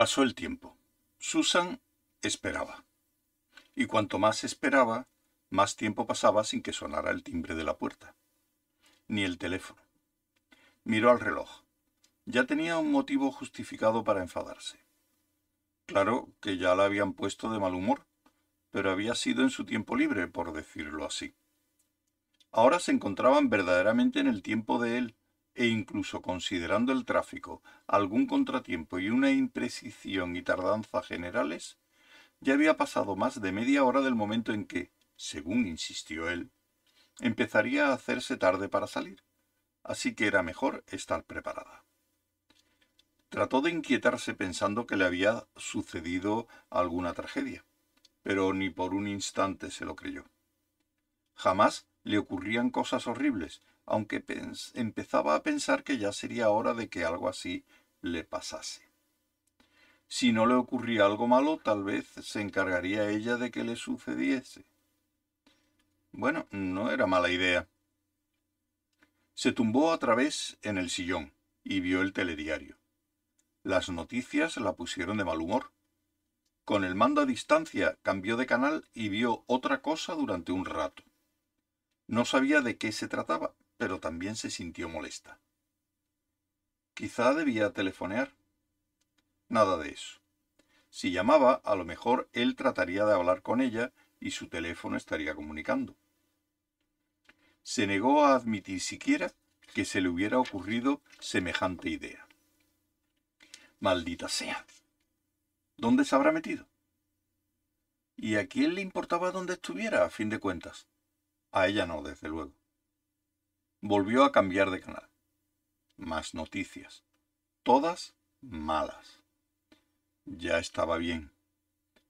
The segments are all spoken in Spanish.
Pasó el tiempo. Susan esperaba. Y cuanto más esperaba, más tiempo pasaba sin que sonara el timbre de la puerta. Ni el teléfono. Miró al reloj. Ya tenía un motivo justificado para enfadarse. Claro que ya la habían puesto de mal humor, pero había sido en su tiempo libre, por decirlo así. Ahora se encontraban verdaderamente en el tiempo de él, e incluso considerando el tráfico, algún contratiempo y una imprecisión y tardanza generales, ya había pasado más de media hora del momento en que, según insistió él, empezaría a hacerse tarde para salir, así que era mejor estar preparada. Trató de inquietarse pensando que le había sucedido alguna tragedia, pero ni por un instante se lo creyó. Jamás le ocurrían cosas horribles, aunque empezaba a pensar que ya sería hora de que algo así le pasase. Si no le ocurría algo malo, tal vez se encargaría ella de que le sucediese. Bueno, no era mala idea. Se tumbó a través en el sillón y vio el telediario. Las noticias la pusieron de mal humor. Con el mando a distancia cambió de canal y vio otra cosa durante un rato. No sabía de qué se trataba, pero también se sintió molesta. Quizá debía telefonear. Nada de eso. Si llamaba, a lo mejor él trataría de hablar con ella y su teléfono estaría comunicando. Se negó a admitir siquiera que se le hubiera ocurrido semejante idea. Maldita sea. ¿Dónde se habrá metido? ¿Y a quién le importaba dónde estuviera, a fin de cuentas? A ella no, desde luego. Volvió a cambiar de canal. Más noticias. Todas malas. Ya estaba bien.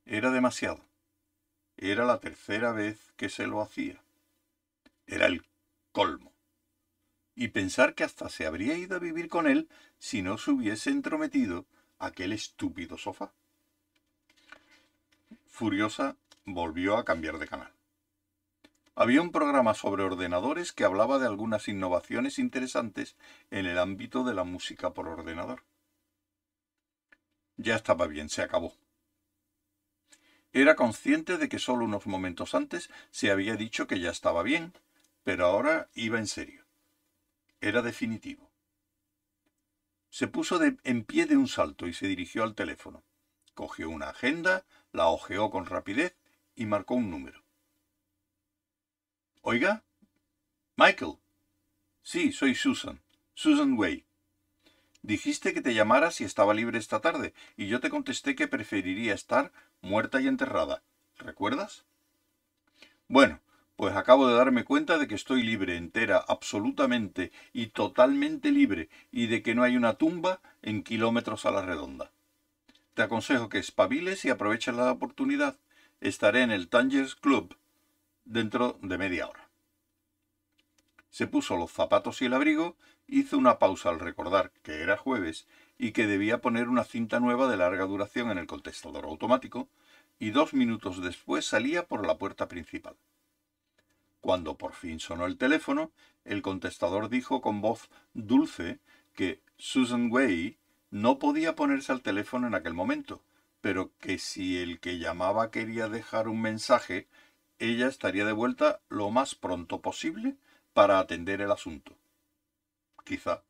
Era demasiado. Era la tercera vez que se lo hacía. Era el colmo. Y pensar que hasta se habría ido a vivir con él si no se hubiese entrometido aquel estúpido sofá. Furiosa, volvió a cambiar de canal. Había un programa sobre ordenadores que hablaba de algunas innovaciones interesantes en el ámbito de la música por ordenador. Ya estaba bien, se acabó. Era consciente de que solo unos momentos antes se había dicho que ya estaba bien, pero ahora iba en serio. Era definitivo. Se puso en pie de un salto y se dirigió al teléfono. Cogió una agenda, la hojeó con rapidez y marcó un número. Oiga. Michael. Sí, soy Susan. Susan Way. Dijiste que te llamara si estaba libre esta tarde, y yo te contesté que preferiría estar muerta y enterrada. ¿Recuerdas? Bueno, pues acabo de darme cuenta de que estoy libre, entera, absolutamente y totalmente libre, y de que no hay una tumba en kilómetros a la redonda. Te aconsejo que espabiles y aproveches la oportunidad. Estaré en el Tangers Club dentro de media hora. Se puso los zapatos y el abrigo, hizo una pausa al recordar que era jueves y que debía poner una cinta nueva de larga duración en el contestador automático, y dos minutos después salía por la puerta principal. Cuando por fin sonó el teléfono, el contestador dijo con voz dulce que Susan Way no podía ponerse al teléfono en aquel momento, pero que si el que llamaba quería dejar un mensaje, ella estaría de vuelta lo más pronto posible para atender el asunto. Quizá